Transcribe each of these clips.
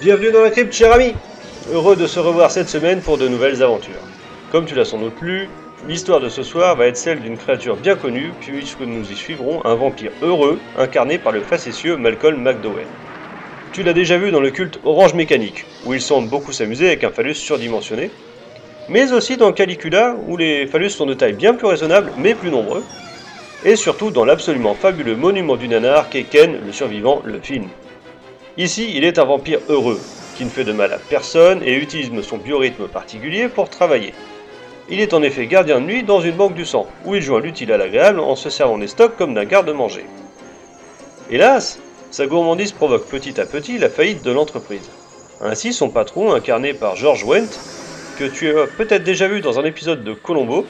Bienvenue dans la crypte, cher ami Heureux de se revoir cette semaine pour de nouvelles aventures. Comme tu l'as sans doute lu, l'histoire de ce soir va être celle d'une créature bien connue, puisque nous y suivrons un vampire heureux, incarné par le facétieux Malcolm McDowell. Tu l'as déjà vu dans le culte Orange Mécanique, où il semble beaucoup s'amuser avec un phallus surdimensionné, mais aussi dans Calicula, où les phallus sont de taille bien plus raisonnable, mais plus nombreux, et surtout dans l'absolument fabuleux monument du nanar qu'est Ken, le survivant, le film. Ici, il est un vampire heureux, qui ne fait de mal à personne et utilise son biorhythme particulier pour travailler. Il est en effet gardien de nuit dans une banque du sang, où il joint l'utile à l'agréable en se servant des stocks comme d'un garde-manger. Hélas, sa gourmandise provoque petit à petit la faillite de l'entreprise. Ainsi, son patron, incarné par George Wendt, que tu as peut-être déjà vu dans un épisode de Colombo,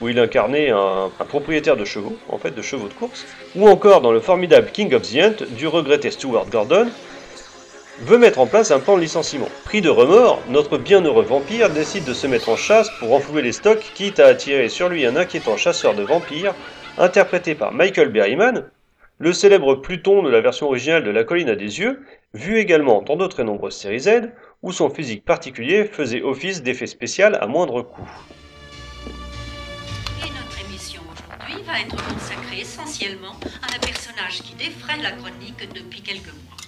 où il incarnait un, propriétaire de chevaux, en fait de chevaux de course, ou encore dans le formidable King of the Ant du regretté Stuart Gordon, veut mettre en place un plan de licenciement. Pris de remords, notre bienheureux vampire décide de se mettre en chasse pour renflouer les stocks, quitte à attirer sur lui un inquiétant chasseur de vampires, interprété par Michael Berryman, le célèbre Pluton de la version originale de La Colline à des yeux, vu également dans d'autres nombreuses séries Z, où son physique particulier faisait office d'effet spécial à moindre coût. Notre émission aujourd'hui va être consacrée essentiellement à un personnage qui défraie la chronique depuis quelques mois.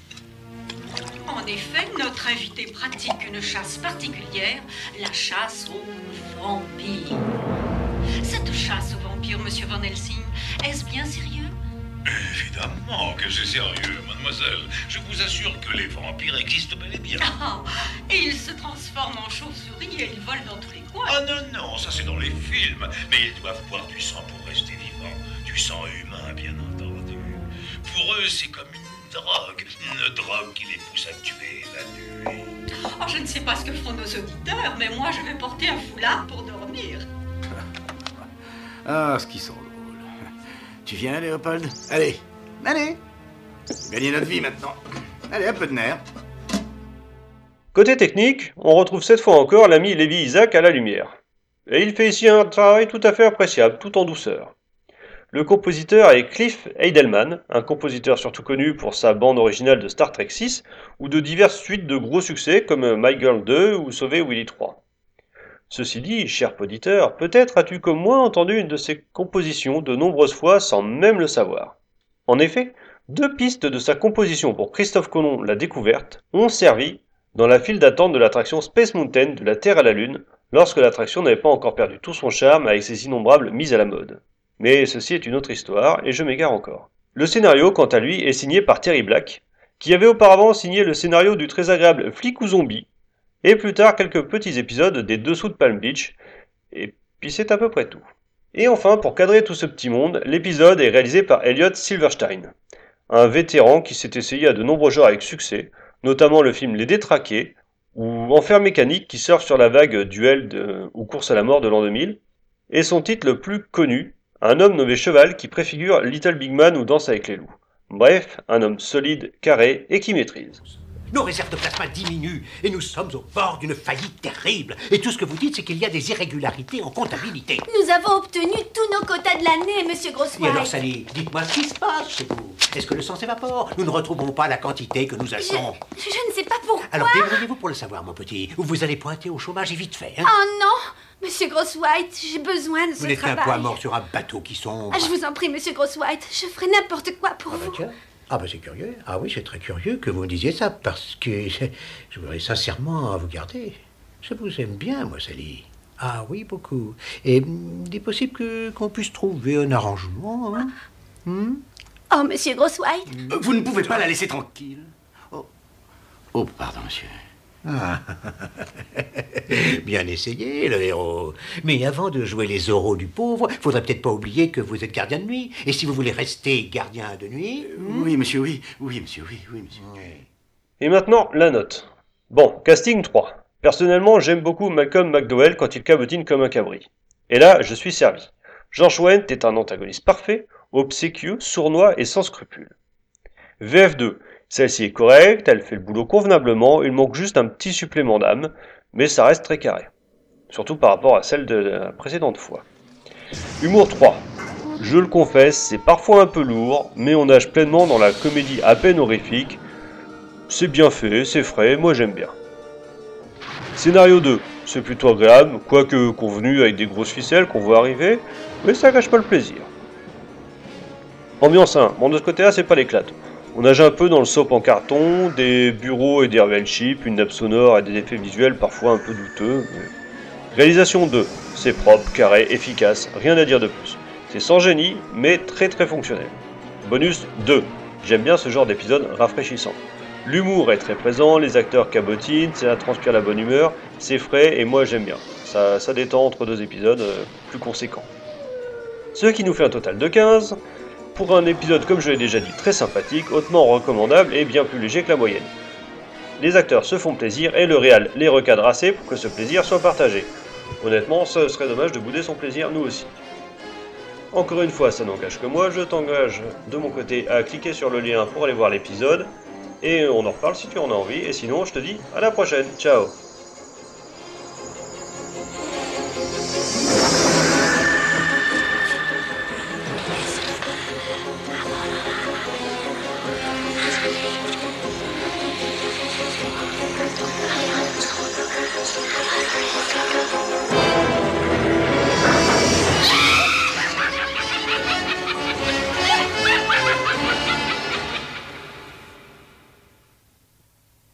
En effet, notre invité pratique une chasse particulière, la chasse aux vampires. Cette chasse aux vampires, monsieur Van Helsing, est-ce bien sérieux? Évidemment que c'est sérieux, mademoiselle. Je vous assure que les vampires existent bel et bien. Ah, et ils se transforment en chauves-souris et ils volent dans tous les coins. Ah non, non, ça c'est dans les films. Mais ils doivent boire du sang pour rester vivants. Du sang humain, bien entendu. Pour eux, c'est comme une drogue. Une drogue qui les pousse à tuer la nuit. Oh, je ne sais pas ce que feront nos auditeurs, mais moi je vais porter un foulard pour dormir. Ah, ce qui sont drôles. Tu viens, Léopold Allez, allez Gagner notre vie maintenant. Allez, un peu de nerf. Côté technique, on retrouve cette fois encore l'ami Lévi Isaac à la lumière. Et il fait ici un travail tout à fait appréciable, tout en douceur. Le compositeur est Cliff Heidelman, un compositeur surtout connu pour sa bande originale de Star Trek 6 ou de diverses suites de gros succès comme My Girl 2 ou Sauver Willy 3. Ceci dit, cher poditeur, peut-être as-tu comme moi entendu une de ses compositions de nombreuses fois sans même le savoir. En effet, deux pistes de sa composition pour Christophe Colomb la découverte ont servi dans la file d'attente de l'attraction Space Mountain de la Terre à la Lune, lorsque l'attraction n'avait pas encore perdu tout son charme avec ses innombrables mises à la mode. Mais ceci est une autre histoire, et je m'égare encore. Le scénario, quant à lui, est signé par Terry Black, qui avait auparavant signé le scénario du très agréable Flic ou Zombie, et plus tard quelques petits épisodes des Dessous de Palm Beach, et puis c'est à peu près tout. Et enfin, pour cadrer tout ce petit monde, l'épisode est réalisé par Elliot Silverstein, un vétéran qui s'est essayé à de nombreux genres avec succès, notamment le film Les Détraqués, ou Enfer mécanique qui surfe sur la vague duel ou course à la mort de l'an 2000, et son titre le plus connu, Un homme nommé Cheval qui préfigure Little Big Man ou Danse avec les loups. Bref, un homme solide, carré et qui maîtrise. Nos réserves de plasma diminuent et nous sommes au bord d'une faillite terrible. Et tout ce que vous dites, c'est qu'il y a des irrégularités en comptabilité. Nous avons obtenu tous nos quotas de l'année, monsieur Et Grosswhite. alors, Sally, dites-moi ce qui se passe chez vous. Est-ce que le sang s'évapore? Nous ne retrouvons pas la quantité que nous je, achetons. je ne sais pas pourquoi. Alors, débrouillez-vous pour le savoir, mon petit. Ou vous allez pointer au chômage et vite fait. Hein Oh non, monsieur Grosswhite, j'ai besoin de vous ce n'êtes qu'un travail. poids mort sur un bateau qui sombre. Ah, je vous en prie, monsieur Grosswhite, je ferai n'importe quoi pour Ah bah vous. tiens. Ah bah c'est curieux. Ah oui, c'est très curieux que vous me disiez ça, parce que je voudrais sincèrement vous garder. Je vous aime bien, moi, Sally. Ah oui, beaucoup. Et hum, il est possible que qu'on puisse trouver un arrangement. Hein Hmm Oh, monsieur Grosswhite, Euh, Vous ne pouvez pas la laisser tranquille. Oh, pardon, monsieur. Ah. Bien essayé, le héros. Mais avant de jouer les oraux du pauvre, faudrait peut-être pas oublier que vous êtes gardien de nuit. Et si vous voulez rester gardien de nuit... Oui, monsieur, oui. Oui, monsieur, oui, oui, monsieur. Et maintenant, la note. Bon, casting 3. Personnellement, j'aime beaucoup Malcolm McDowell quand il cabotine comme un cabri. Et là, je suis servi. George Wendt est un antagoniste parfait, obséquieux, sournois et sans scrupules. VF2. Celle-ci est correcte, elle fait le boulot convenablement, il manque juste un petit supplément d'âme, mais ça reste très carré. Surtout par rapport à celle de la précédente fois. Humour 3. Je le confesse, c'est parfois un peu lourd, mais on nage pleinement dans la comédie à peine horrifique, c'est bien fait, c'est frais, moi j'aime bien. Scénario 2, c'est plutôt agréable, quoique convenu avec des grosses ficelles qu'on voit arriver, mais ça gâche pas le plaisir. Ambiance 1, bon de ce côté-là c'est pas l'éclate. On nage un peu dans le soap en carton, des bureaux et des reveal chips, une nappe sonore et des effets visuels parfois un peu douteux. Réalisation 2, c'est propre, carré, efficace, rien à dire de plus. C'est sans génie, mais très très fonctionnel. Bonus 2, j'aime bien ce genre d'épisode rafraîchissant. L'humour est très présent, les acteurs cabotinent, ça transpire la bonne humeur, c'est frais et moi j'aime bien. Ça, ça détend entre deux épisodes euh, plus conséquents. Ce qui nous fait un total de 15, pour un épisode comme je l'ai déjà dit très sympathique, hautement recommandable et bien plus léger que la moyenne. Les acteurs se font plaisir et le réal les recadre assez pour que ce plaisir soit partagé. Honnêtement, ce serait dommage de bouder son plaisir nous aussi. Encore une fois, ça n'engage que moi, je t'engage de mon côté à cliquer sur le lien pour aller voir l'épisode, et on en reparle si tu en as envie, et sinon je te dis à la prochaine, ciao ハハハハ!